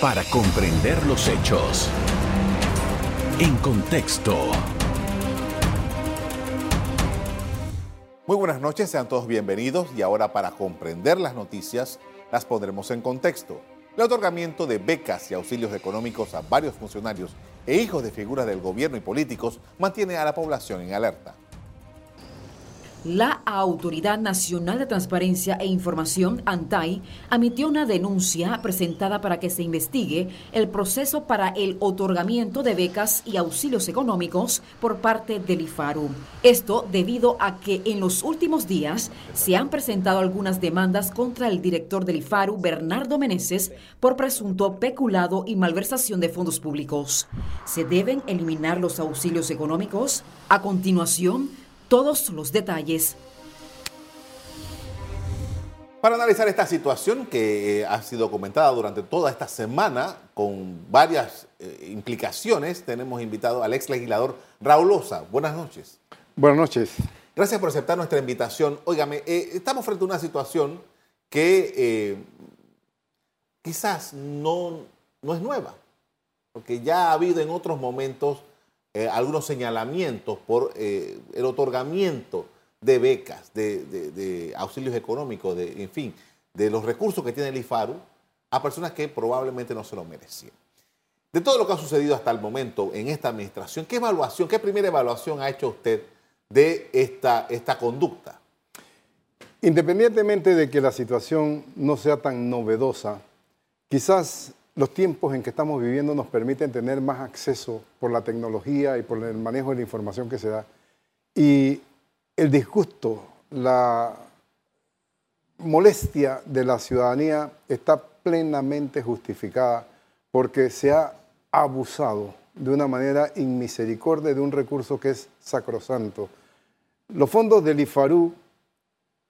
para comprender los hechos. En contexto. Muy buenas noches, sean todos bienvenidos y ahora para comprender las noticias las pondremos en contexto. El otorgamiento de becas y auxilios económicos a varios funcionarios e hijos de figuras del gobierno y políticos mantiene a la población en alerta. La Autoridad Nacional de Transparencia e Información, ANTAI, emitió una denuncia presentada para que se investigue el proceso para el otorgamiento de becas y auxilios económicos por parte del IFARU. Esto debido a que en los últimos días se han presentado algunas demandas contra el director del IFARU, Bernardo Meneses, por presunto peculado y malversación de fondos públicos. ¿Se deben eliminar los auxilios económicos? A continuación, todos los detalles. Para analizar esta situación que eh, ha sido comentada durante toda esta semana con varias eh, implicaciones, tenemos invitado al ex legislador Raúl Osa. Buenas noches. Buenas noches. Gracias por aceptar nuestra invitación. Óigame, eh, estamos frente a una situación que quizás no, no es nueva, porque ya ha habido en otros momentos eh, algunos señalamientos por eh, el otorgamiento de becas, de, auxilios económicos, de, en fin, de los recursos que tiene el IFARU a personas que probablemente no se lo merecían. De todo lo que ha sucedido hasta el momento en esta administración, ¿qué evaluación, qué primera evaluación ha hecho usted de esta, esta conducta? Independientemente de que la situación no sea tan novedosa, quizás los tiempos en que estamos viviendo nos permiten tener más acceso por la tecnología y por el manejo de la información que se da. Y el disgusto, la molestia de la ciudadanía está plenamente justificada porque se ha abusado de una manera inmisericordia de un recurso que es sacrosanto. Los fondos del IFARU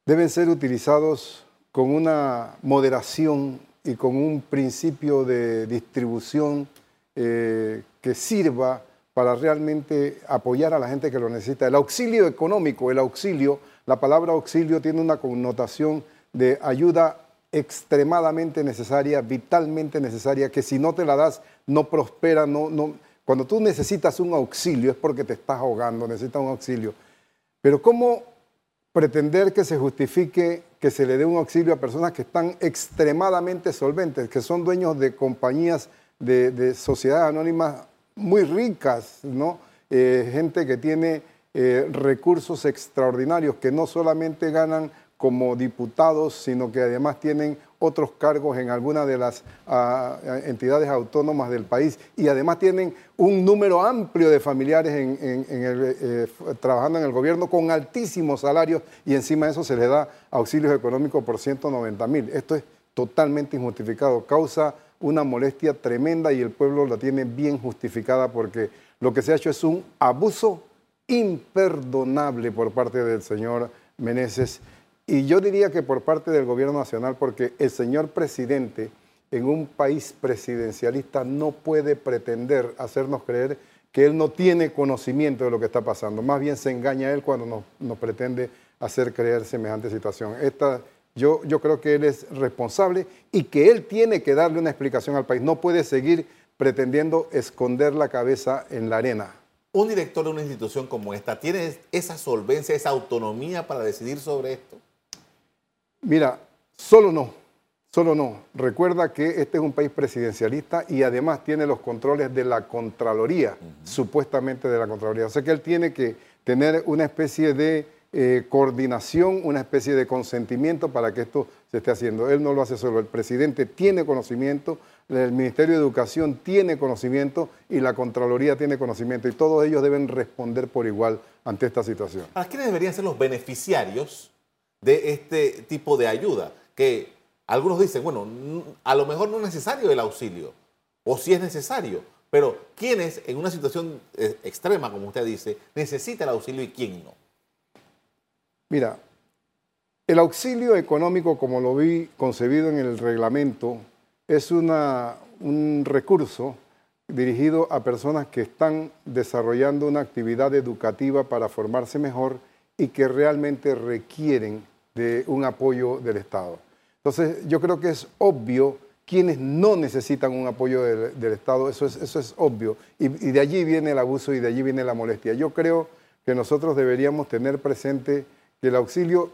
deben ser utilizados con una moderación y con un principio de distribución eh, que sirva para realmente apoyar a la gente que lo necesita. El auxilio económico, el auxilio, la palabra auxilio tiene una connotación de ayuda extremadamente necesaria, vitalmente necesaria, que si no te la das no prospera, no, no. Cuando tú necesitas un auxilio es porque te estás ahogando, necesitas un auxilio. Pero ¿cómo pretender que se justifique que se le dé un auxilio a personas que están extremadamente solventes, que son dueños de compañías de, sociedades anónimas muy ricas, ¿no? Eh, gente que tiene eh, recursos extraordinarios, que no solamente ganan como diputados, sino que además tienen otros cargos en alguna de las ah, entidades autónomas del país. Y además tienen un número amplio de familiares en, eh, trabajando en el gobierno con altísimos salarios y encima de eso se les da auxilios económicos por 190 mil. Esto es totalmente injustificado, causa una molestia tremenda y el pueblo la tiene bien justificada porque lo que se ha hecho es un abuso imperdonable por parte del señor Meneses y yo diría que por parte del gobierno nacional, porque el señor presidente en un país presidencialista no puede pretender hacernos creer que él no tiene conocimiento de lo que está pasando. Más bien se engaña él cuando nos, pretende hacer creer semejante situación. Esta, yo, yo creo que él es responsable y que él tiene que darle una explicación al país. No puede seguir pretendiendo esconder la cabeza en la arena. Un director de una institución como esta tiene esa solvencia, esa autonomía para decidir sobre esto. Mira, solo no, solo no. Recuerda que este es un país presidencialista y además tiene los controles de la Contraloría, supuestamente de la Contraloría. O sea que él tiene que tener una especie de eh, coordinación, una especie de consentimiento para que esto se esté haciendo. Él no lo hace solo, el presidente tiene conocimiento, el Ministerio de Educación tiene conocimiento y la Contraloría tiene conocimiento y todos ellos deben responder por igual ante esta situación. ¿A quiénes deberían ser los beneficiarios de este tipo de ayuda, que algunos dicen, bueno, a lo mejor no es necesario el auxilio, o si es necesario, pero ¿quiénes en una situación eh, extrema, como usted dice, necesita el auxilio y quién no? Mira, el auxilio económico, como lo vi concebido en el reglamento, es una, un recurso dirigido a personas que están desarrollando una actividad educativa para formarse mejor y que realmente requieren de un apoyo del Estado. Entonces, yo creo que es obvio quienes no necesitan un apoyo del, Estado, eso es, eso es obvio. Y, de allí viene el abuso y de allí viene la molestia. Yo creo que nosotros deberíamos tener presente que el auxilio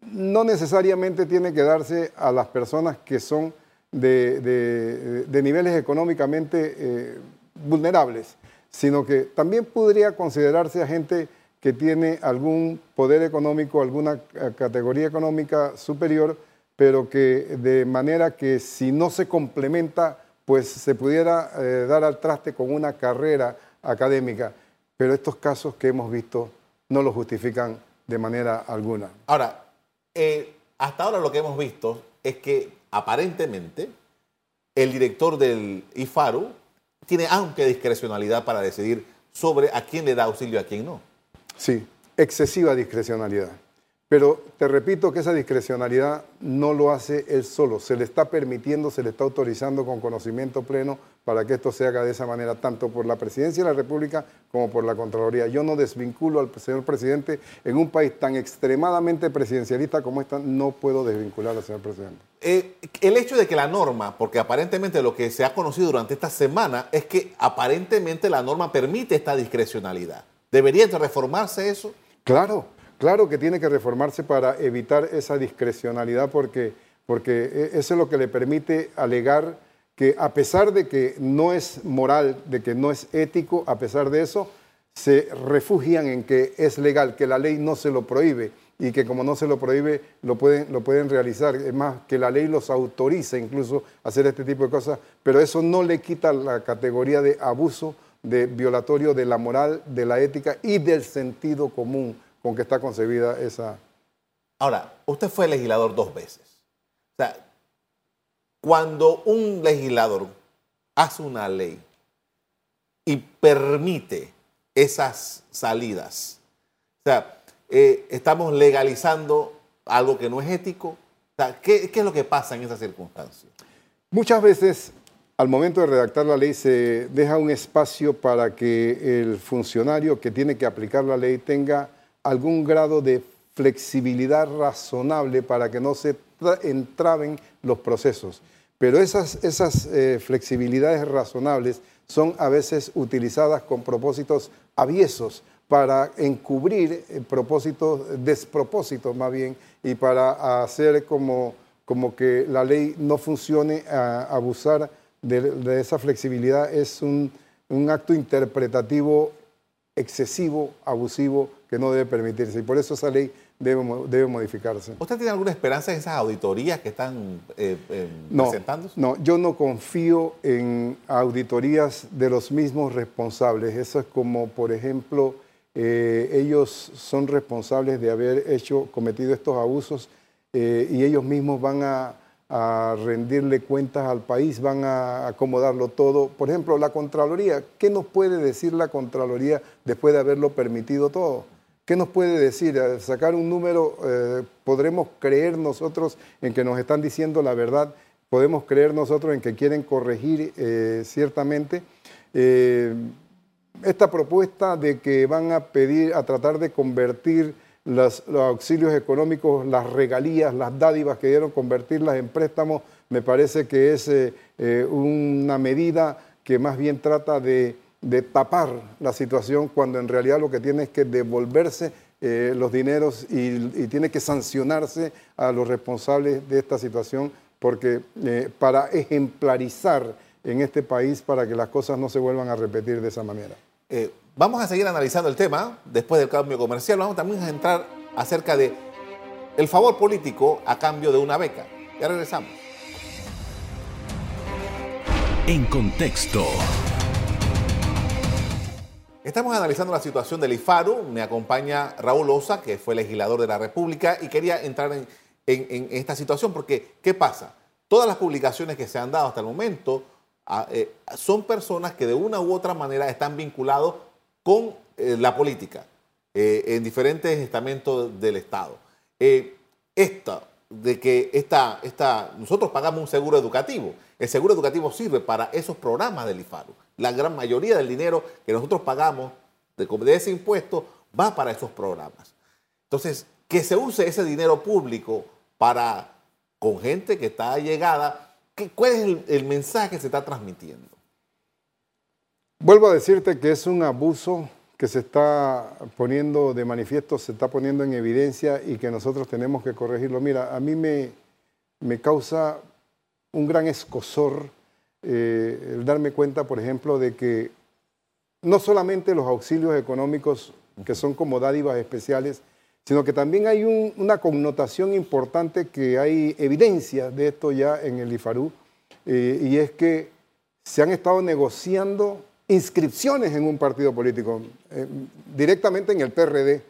no necesariamente tiene que darse a las personas que son de, niveles económicamente eh, vulnerables, sino que también podría considerarse a gente que tiene algún poder económico, alguna categoría económica superior, pero que de manera que si no se complementa, pues se pudiera eh, dar al traste con una carrera académica. Pero estos casos que hemos visto no lo justifican de manera alguna. Ahora, eh, hasta ahora lo que hemos visto es que aparentemente el director del IFARU tiene amplia discrecionalidad para decidir sobre a quién le da auxilio y a quién no. Sí, excesiva discrecionalidad. Pero te repito que esa discrecionalidad no lo hace él solo, se le está permitiendo, se le está autorizando con conocimiento pleno para que esto se haga de esa manera, tanto por la presidencia de la República como por la Contraloría. Yo no desvinculo al señor presidente en un país tan extremadamente presidencialista como esta, no puedo desvincular al señor presidente. Eh, el hecho de que la norma, porque aparentemente lo que se ha conocido durante esta semana es que aparentemente la norma permite esta discrecionalidad. ¿Debería reformarse eso? Claro, Claro que tiene que reformarse para evitar esa discrecionalidad porque, porque e, eso es lo que le permite alegar que a pesar de que no es moral, de que no es ético, a pesar de eso, se refugian en que es legal, que la ley no se lo prohíbe y que como no se lo prohíbe, lo pueden, lo pueden realizar. Es más, que la ley los autoriza incluso a hacer este tipo de cosas, pero eso no le quita la categoría de abuso, de violatorio de la moral, de la ética y del sentido común con que está concebida esa... Ahora, usted fue legislador dos veces. O sea, cuando un legislador hace una ley y permite esas salidas, o sea, eh, estamos legalizando algo que no es ético. O sea, ¿qué, ¿qué, es lo que pasa en esas circunstancias? Muchas veces, al momento de redactar la ley, se deja un espacio para que el funcionario que tiene que aplicar la ley tenga algún grado de flexibilidad razonable para que no se entraben los procesos. Pero esas, esas eh, flexibilidades razonables son a veces utilizadas con propósitos aviesos para encubrir eh, propósitos, despropósitos más bien, y para hacer como, como que la ley no funcione, a abusar de, esa flexibilidad es un, un acto interpretativo excesivo, abusivo, que no debe permitirse. Y por eso esa ley debe, debe modificarse. ¿Usted tiene alguna esperanza en esas auditorías que están eh, eh no, presentándose? No, yo no confío en auditorías de los mismos responsables. Eso es como, por ejemplo, eh, ellos son responsables de haber hecho, cometido estos abusos eh, y ellos mismos van a a rendirle cuentas al país, van a acomodarlo todo. Por ejemplo, la Contraloría, ¿qué nos puede decir la Contraloría después de haberlo permitido todo? ¿Qué nos puede decir? sacar un número, eh, ¿podremos creer nosotros en que nos están diciendo la verdad? ¿Podemos creer nosotros en que quieren corregir eh, ciertamente? Eh, esta propuesta de que van a pedir, a tratar de convertir los auxilios económicos, las regalías, las dádivas que dieron, convertirlas en préstamos, me parece que es eh, eh, una medida que más bien trata de, tapar la situación cuando en realidad lo que tiene es que devolverse eh, los dineros y, tiene que sancionarse a los responsables de esta situación porque para ejemplarizar en este país para que las cosas no se vuelvan a repetir de esa manera. Vamos a seguir analizando el tema después del cambio comercial. Vamos también a entrar acerca de el favor político a cambio de una beca. Ya regresamos. En contexto. Estamos analizando la situación del IFARU. Me acompaña Raúl Osa, que fue legislador de la República, y quería entrar en, esta situación porque, ¿qué pasa? Todas las publicaciones que se han dado hasta el momento ah, eh, son personas que de una u otra manera están vinculados con eh, la política eh, en diferentes estamentos del Estado. Eh, esta, de que esta, esta, nosotros pagamos un seguro educativo. El seguro educativo sirve para esos programas del IFARU. La gran mayoría del dinero que nosotros pagamos de, ese impuesto va para esos programas. Entonces, que se use ese dinero público para, con gente que está llegada, ¿Qué, ¿Cuál es el, el mensaje que se está transmitiendo? Vuelvo a decirte que es un abuso que se está poniendo de manifiesto, se está poniendo en evidencia y que nosotros tenemos que corregirlo. Mira, a mí me, me causa un gran escosor eh, el darme cuenta, por ejemplo, de que no solamente los auxilios económicos, que son como dádivas especiales, sino que también hay un- una connotación importante que hay evidencia de esto ya en el IFARU, eh, y es que se han estado negociando inscripciones en un partido político, eh, directamente en el PRD,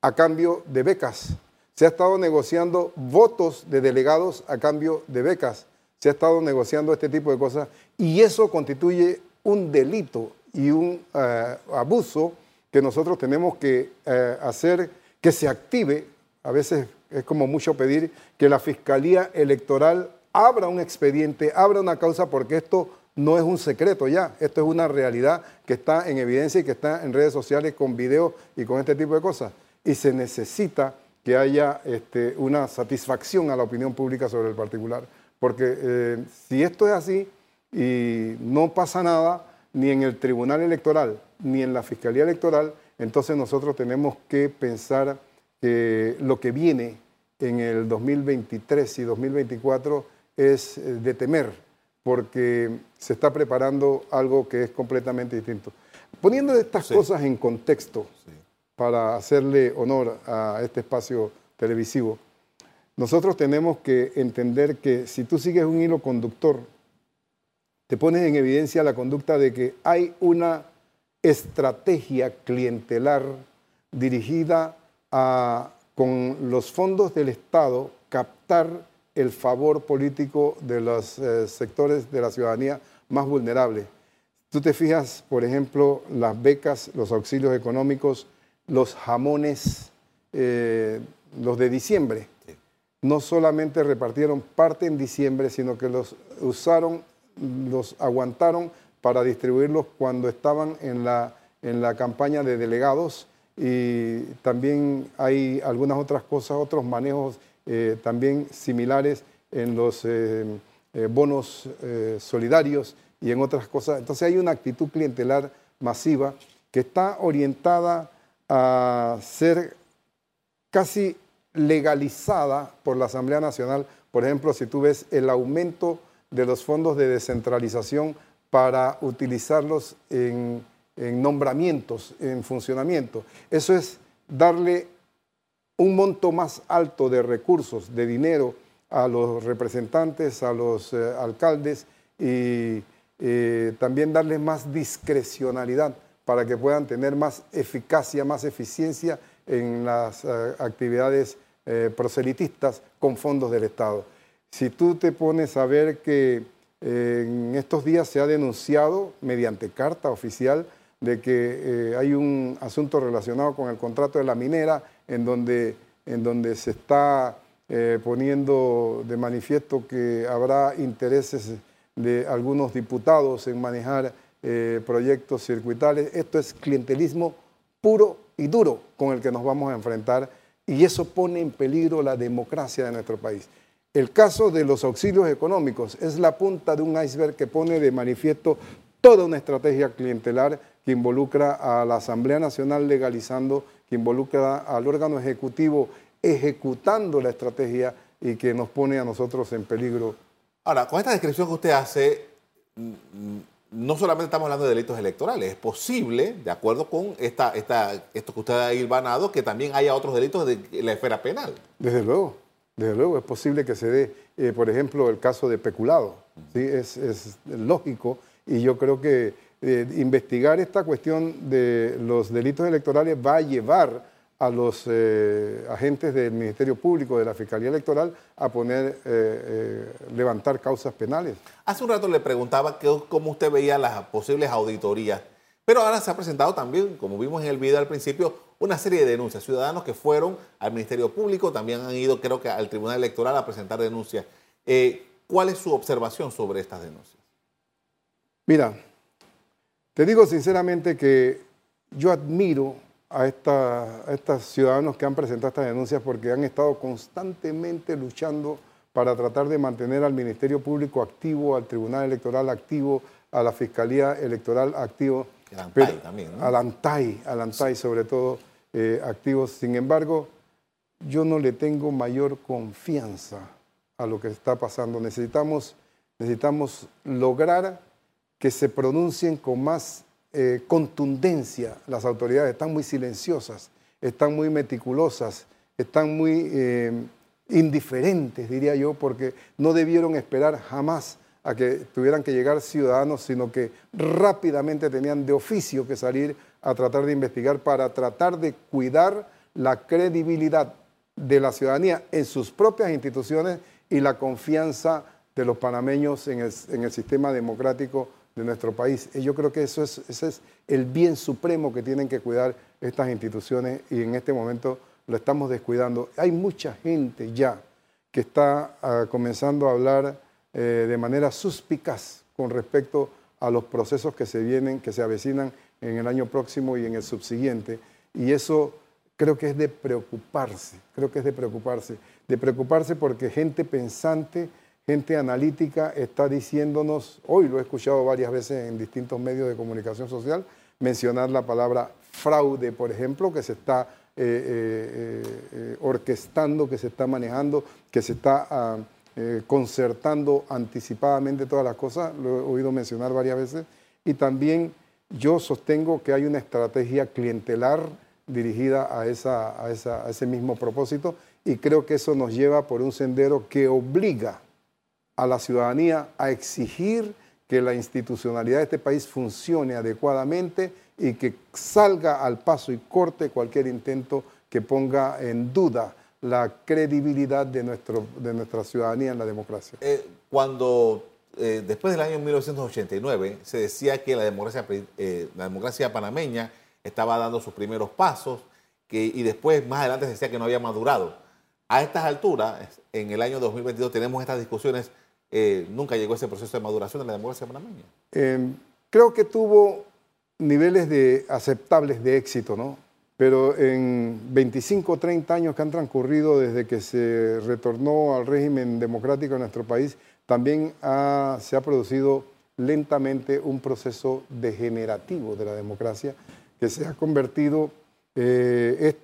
a cambio de becas. Se ha estado negociando votos de delegados a cambio de becas. Se ha estado negociando este tipo de cosas y eso constituye un delito y un eh, abuso que nosotros tenemos que eh, hacer que se active. A veces es como mucho pedir que la Fiscalía Electoral abra un expediente, abra una causa, porque esto no es un secreto ya, esto es una realidad que está en evidencia y que está en redes sociales con videos y con este tipo de cosas. Y se necesita que haya este, una satisfacción a la opinión pública sobre el particular. Porque eh, si esto es así y no pasa nada, ni en el Tribunal Electoral, ni en la Fiscalía Electoral, entonces nosotros tenemos que pensar que lo que viene en el 2023 y 2024 es eh, de temer, porque se está preparando algo que es completamente distinto. Poniendo estas Sí. cosas en contexto, para hacerle honor a este espacio televisivo, nosotros tenemos que entender que si tú sigues un hilo conductor, te pones en evidencia la conducta de que hay una estrategia clientelar dirigida a, con los fondos del Estado, captar el favor político de los eh, sectores de la ciudadanía más vulnerables. Tú te fijas, por ejemplo, las becas, los auxilios económicos, los jamones, eh, los de diciembre. No solamente repartieron parte en diciembre, sino que los usaron, los aguantaron para distribuirlos cuando estaban en la, en la campaña de delegados y también hay algunas otras cosas, otros manejos eh, también similares en los eh, eh, bonos solidarios y en otras cosas. Entonces hay una actitud clientelar masiva que está orientada a ser casi legalizada por la Asamblea Nacional. Por ejemplo, si tú ves el aumento de los fondos de descentralización para utilizarlos en nombramientos, en funcionamiento. Eso es darle un monto más alto de recursos, de dinero a los representantes, a los eh, alcaldes y eh, también darles más discrecionalidad para que puedan tener más eficacia, más eficiencia en las eh, actividades proselitistas con fondos del Estado. Si tú te pones a ver que en estos días se ha denunciado mediante carta oficial de que hay un asunto relacionado con el contrato de la minera en donde, en donde se está eh, poniendo de manifiesto que habrá intereses de algunos diputados en manejar eh, proyectos circuitales. Esto es clientelismo puro y duro con el que nos vamos a enfrentar y eso pone en peligro la democracia de nuestro país. El caso de los auxilios económicos es la punta de un iceberg que pone de manifiesto toda una estrategia clientelar que involucra a la Asamblea Nacional legalizando, que involucra al órgano ejecutivo ejecutando la estrategia y que nos pone a nosotros en peligro. Ahora, con esta descripción que usted hace, mm, no solamente estamos hablando de delitos electorales, es posible, de acuerdo con esta, esta, esto que usted ha hilvanado, que también haya otros delitos de la esfera penal. Desde luego, desde luego, es posible que se dé, eh, por ejemplo, el caso de peculado. ¿sí? Es, es lógico y yo creo que eh, investigar esta cuestión de los delitos electorales va a llevar a los eh, agentes del Ministerio Público, de la Fiscalía Electoral, a poner, eh, levantar causas penales. Hace un rato le preguntaba que, cómo usted veía las posibles auditorías, pero ahora se ha presentado también, como vimos en el video al principio, una serie de denuncias. Ciudadanos que fueron al Ministerio Público también han ido, creo que, al Tribunal Electoral a presentar denuncias. ¿Cuál es su observación sobre estas denuncias? Mira, te digo sinceramente que yo admiro a, esta- a estos ciudadanos que han presentado estas denuncias porque han estado constantemente luchando para tratar de mantener al Ministerio Público activo, al Tribunal Electoral activo, a la Fiscalía Electoral activo. El ANTAI también, ¿no? Al ANTAI, al ANTAI sobre todo eh, activos. Sin embargo, yo no le tengo mayor confianza a lo que está pasando. Necesitamos, necesitamos lograr que se pronuncien con más eh, contundencia las autoridades. Están muy silenciosas, están muy meticulosas, están muy eh, indiferentes, diría yo, porque no debieron esperar jamás a que tuvieran que llegar ciudadanos, sino que rápidamente tenían de oficio que salir a tratar de investigar para tratar de cuidar la credibilidad de la ciudadanía en sus propias instituciones y la confianza de los panameños en el, sistema democrático de nuestro país. Yo creo que eso es, ese es el bien supremo que tienen que cuidar estas instituciones y en este momento lo estamos descuidando. Hay mucha gente ya que está ah, comenzando a hablar eh, de manera suspicaz con respecto a los procesos que se vienen, que se avecinan en el año próximo y en el subsiguiente. Y eso creo que es de preocuparse, creo que es de preocuparse, de preocuparse porque gente pensante, gente analítica está diciéndonos, hoy lo he escuchado varias veces en distintos medios de comunicación social, mencionar la palabra fraude, por ejemplo, que se está eh, eh, eh, orquestando, que se está manejando, que se está ah, concertando anticipadamente todas las cosas, lo he oído mencionar varias veces, y también yo sostengo que hay una estrategia clientelar, dirigida a, esa, a, ese mismo propósito y creo que eso nos lleva por un sendero que obliga a la ciudadanía a exigir que la institucionalidad de este país funcione adecuadamente y que salga al paso y corte cualquier intento que ponga en duda la credibilidad de, nuestro, de nuestra ciudadanía en la democracia. Eh, cuando eh, después del año 1989 se decía que la democracia, eh, la democracia panameña estaba dando sus primeros pasos que, y después más adelante se decía que no había madurado. A estas alturas, en el año 2022, tenemos estas discusiones. Eh, nunca llegó ese proceso de maduración de la democracia panameña. Em, creo que tuvo niveles de aceptables de éxito, ¿no? Pero en 25 o 30 años que han transcurrido desde que se retornó al régimen democrático en nuestro país, también se ha producido lentamente un proceso degenerativo de la democracia que se ha convertido eh,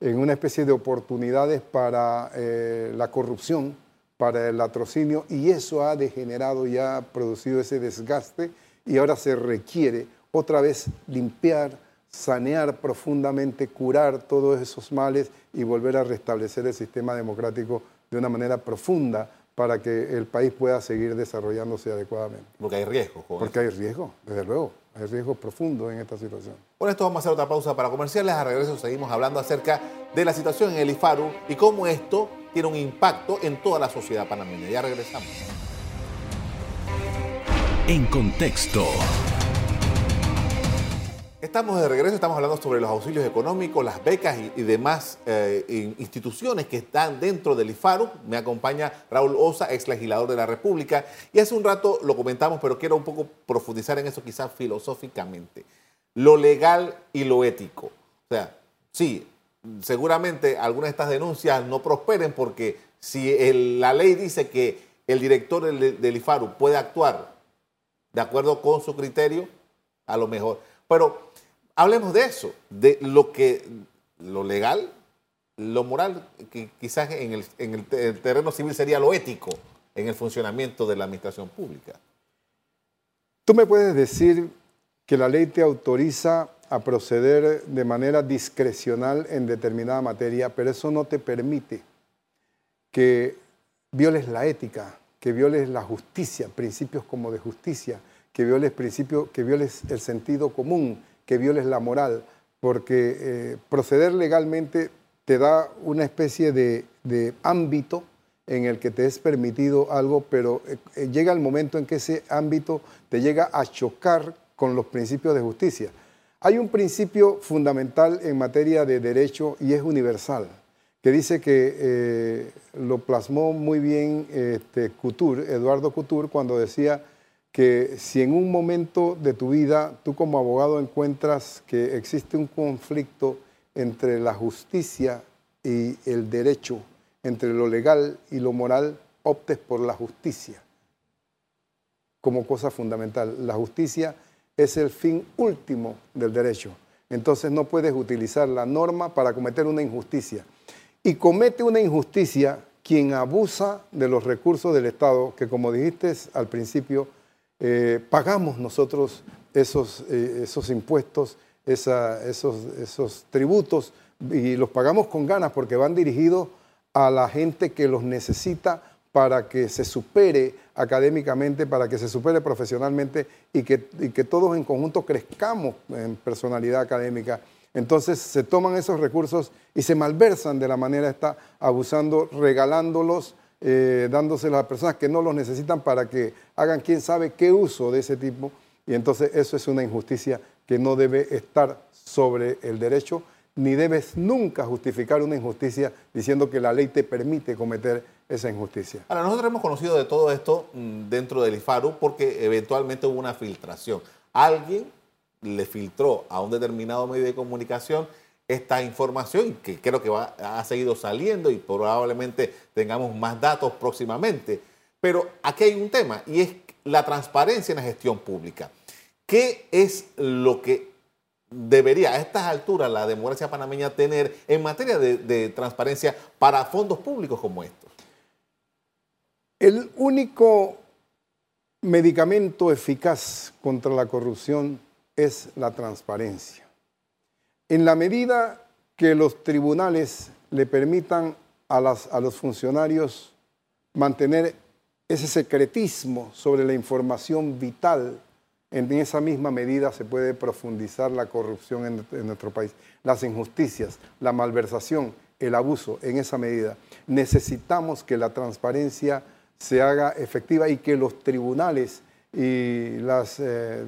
en una especie de oportunidades para eh, la corrupción, para el latrocinio, y eso ha degenerado y ha producido ese desgaste, y ahora se requiere otra vez limpiar, sanear profundamente, curar todos esos males y volver a restablecer el sistema democrático de una manera profunda para que el país pueda seguir desarrollándose adecuadamente. Porque hay riesgo. Porque hay riesgo, desde luego. Hay riesgo profundo en esta situación. Por esto vamos a hacer otra pausa para comerciales. A regreso seguimos hablando acerca de la situación en el IFARU y cómo esto tiene un impacto en toda la sociedad panameña. Ya regresamos. En contexto. Estamos de regreso, estamos hablando sobre los auxilios económicos, las becas y, demás eh, instituciones que están dentro del IFARU. Me acompaña Raúl Osa, ex legislador de la República. Y hace un rato lo comentamos, pero quiero un poco profundizar en eso quizás filosóficamente. Lo legal y lo ético. O sea, sí, seguramente algunas de estas denuncias no prosperen porque si la ley dice que el director del, IFARU puede actuar de acuerdo con su criterio, a lo mejor. Pero hablemos de eso, de lo que, lo legal, lo moral, que quizás en el, terreno civil sería lo ético en el funcionamiento de la administración pública. Tú me puedes decir que la ley te autoriza a proceder de manera discrecional en determinada materia, pero eso no te permite que violes la ética, que violes la justicia, principios como de justicia, que violes principios, que violes el sentido común, que violes la moral, porque eh, proceder legalmente te da una especie de, ámbito en el que te es permitido algo, pero eh, llega el momento en que ese ámbito te llega a chocar con los principios de justicia. Hay un principio fundamental en materia de derecho y es universal, que dice que lo plasmó muy bien este, Couture, Eduardo Couture, cuando decía que si en un momento de tu vida tú como abogado encuentras que existe un conflicto entre la justicia y el derecho, entre lo legal y lo moral, optes por la justicia como cosa fundamental. La justicia es el fin último del derecho. Entonces no puedes utilizar la norma para cometer una injusticia. Y comete una injusticia quien abusa de los recursos del Estado, que como dijiste al principio, eh, pagamos nosotros esos, eh, esos impuestos, esos, esos tributos, y los pagamos con ganas porque van dirigidos a la gente que los necesita para que se supere académicamente, para que se supere profesionalmente y que, que todos en conjunto crezcamos en personalidad académica. Entonces se toman esos recursos y se malversan de la manera esta, abusando, regalándolos, eh, dándoselos a personas que no los necesitan para que hagan quién sabe qué uso de ese tipo. Y entonces eso es una injusticia que no debe estar sobre el derecho, ni debes nunca justificar una injusticia diciendo que la ley te permite cometer esa injusticia. Ahora, nosotros hemos conocido de todo esto mm, dentro del IFARU porque eventualmente hubo una filtración. Alguien le filtró a un determinado medio de comunicación esta información que creo que va, ha seguido saliendo y probablemente tengamos más datos próximamente. Pero aquí hay un tema y es la transparencia en la gestión pública. ¿Qué es lo que debería a estas alturas la democracia panameña tener en materia de, transparencia para fondos públicos como estos? El único medicamento eficaz contra la corrupción es la transparencia. En la medida que los tribunales le permitan a, los funcionarios mantener ese secretismo sobre la información vital, en esa misma medida se puede profundizar la corrupción en, en nuestro país. Las injusticias, la malversación, el abuso, en esa medida. Necesitamos que la transparencia se haga efectiva y que los tribunales y las eh,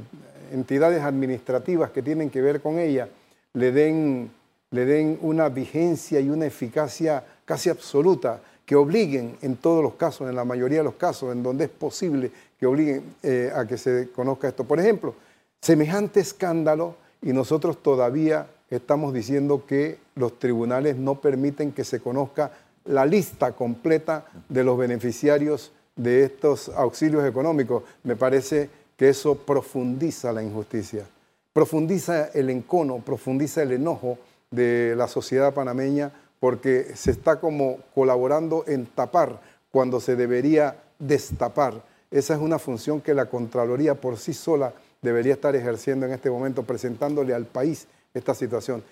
entidades administrativas que tienen que ver con ella le den, le den una vigencia y una eficacia casi absoluta, que obliguen en todos los casos, en la mayoría de los casos, en donde es posible que obliguen eh, a que se conozca esto. Por ejemplo, semejante escándalo y nosotros todavía estamos diciendo que los tribunales no permiten que se conozca la lista completa de los beneficiarios de estos auxilios económicos. Me parece que eso profundiza la injusticia, profundiza el encono, profundiza el enojo de la sociedad panameña porque se está como colaborando en tapar cuando se debería destapar. Esa es una función que la Contraloría por sí sola debería estar ejerciendo en este momento, presentándole al país esta situación.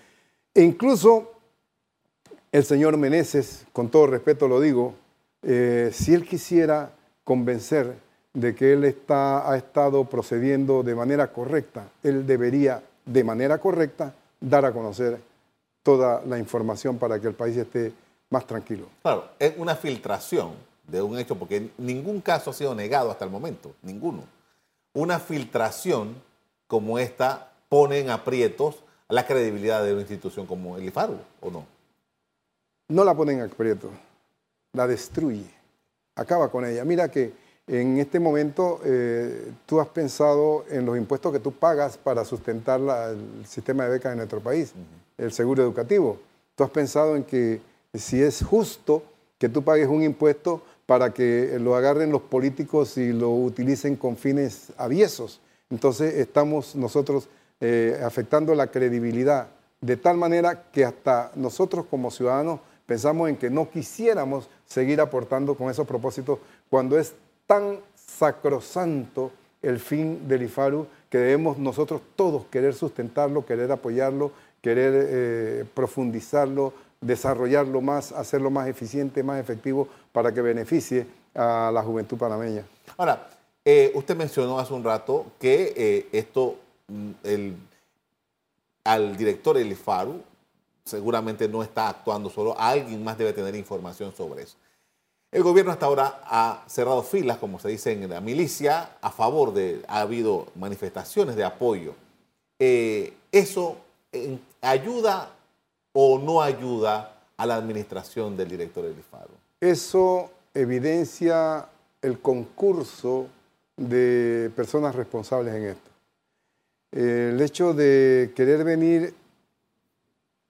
E incluso el señor Meneses, con todo respeto lo digo, eh, si él quisiera convencer de que él ha estado procediendo de manera correcta, él debería de manera correcta dar a conocer toda la información para que el país esté más tranquilo. Claro, es una filtración de un hecho, porque ningún caso ha sido negado hasta el momento, ninguno. Una filtración como esta pone en aprietos la credibilidad de una institución como el IFARU, ¿o no? No la pone en aprieto, la destruye, acaba con ella. Mira que en este momento eh, tú has pensado en los impuestos que tú pagas para sustentar el sistema de becas en nuestro país, el seguro educativo. Tú has pensado en que si es justo que tú pagues un impuesto para que lo agarren los políticos y lo utilicen con fines aviesos. Entonces estamos nosotros eh, afectando la credibilidad de tal manera que hasta nosotros como ciudadanos pensamos en que no quisiéramos seguir aportando con esos propósitos cuando es tan sacrosanto el fin del IFARU que debemos nosotros todos querer sustentarlo, querer apoyarlo, querer eh, profundizarlo, desarrollarlo más, hacerlo más eficiente, más efectivo para que beneficie a la juventud panameña. Ahora, eh, usted mencionó hace un rato que eh, esto, mm, el, al director del IFARU seguramente no está actuando solo, alguien más debe tener información sobre eso. El gobierno hasta ahora ha cerrado filas, como se dice en la milicia, a favor de, ha habido manifestaciones de apoyo. Eh, ¿Eso ayuda o no ayuda a la administración del director del IFARO? Eso evidencia el concurso de personas responsables en esto. El hecho de querer venir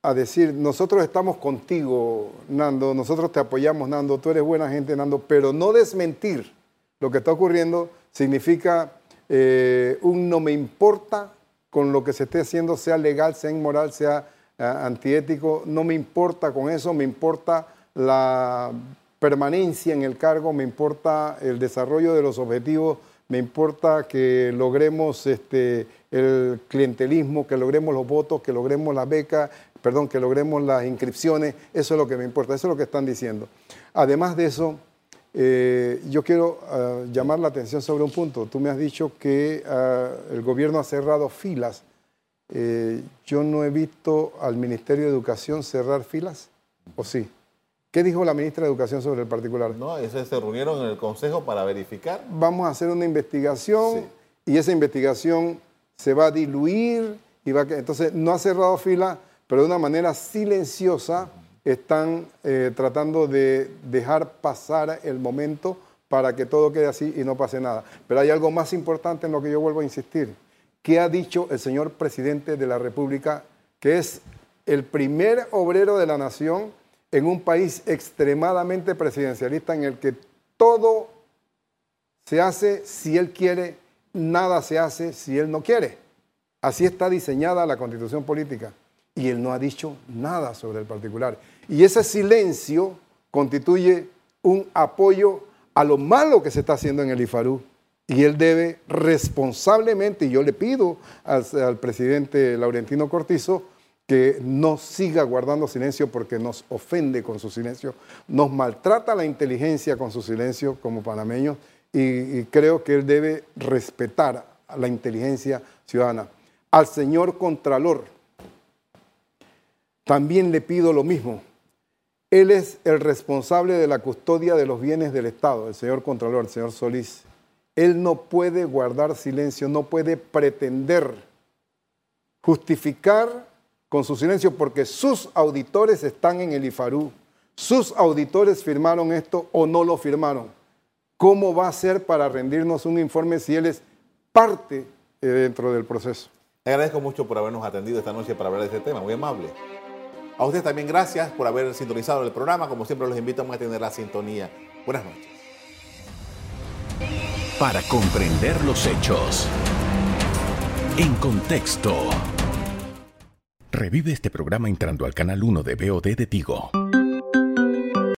a decir, nosotros estamos contigo, Nando, nosotros te apoyamos, Nando, tú eres buena gente, Nando, pero no desmentir lo que está ocurriendo significa eh, un no me importa con lo que se esté haciendo, sea legal, sea inmoral, sea eh, antiético, no me importa con eso, me importa la permanencia en el cargo, me importa el desarrollo de los objetivos, me importa que logremos este, el clientelismo, que logremos los votos, que logremos la beca, perdón, que logremos las inscripciones, eso es lo que me importa, eso es lo que están diciendo. Además de eso, eh, yo quiero ah, llamar la atención sobre un punto. Tú me has dicho que ah, el gobierno ha cerrado filas. Eh, yo no he visto al Ministerio de Educación cerrar filas, ¿o sí? ¿Qué dijo la ministra de Educación sobre el particular? No, eso se reunieron en el Consejo para verificar. Vamos a hacer una investigación y esa investigación se va a diluir y va a... entonces no ha cerrado fila, pero de una manera silenciosa están eh, tratando de dejar pasar el momento para que todo quede así y no pase nada. Pero hay algo más importante en lo que yo vuelvo a insistir. ¿Qué ha dicho el señor presidente de la República, que es el primer obrero de la nación? en un país extremadamente presidencialista en el que todo se hace si él quiere, nada se hace si él no quiere. Así está diseñada la constitución política. Y él no ha dicho nada sobre el particular. Y ese silencio constituye un apoyo a lo malo que se está haciendo en el IFARU. Y él debe responsablemente, y yo le pido al, presidente Laurentino Cortizo, que no siga guardando silencio porque nos ofende con su silencio, nos maltrata la inteligencia con su silencio como panameños y, creo que él debe respetar a la inteligencia ciudadana. Al señor Contralor también le pido lo mismo. Él es el responsable de la custodia de los bienes del Estado, el señor Contralor, el señor Solís. Él no puede guardar silencio, no puede pretender justificar con su silencio porque sus auditores están en el IFARU. Sus auditores firmaron esto o no lo firmaron. ¿Cómo va a ser para rendirnos un informe si él es parte eh, dentro del proceso? Le agradezco mucho por habernos atendido esta noche para hablar de este tema, muy amable. A ustedes también gracias por haber sintonizado el programa. Como siempre los invitamos a tener la sintonía. Buenas noches. Para comprender los hechos. En contexto. Revive este programa entrando al canal 1 de BOD de Tigo.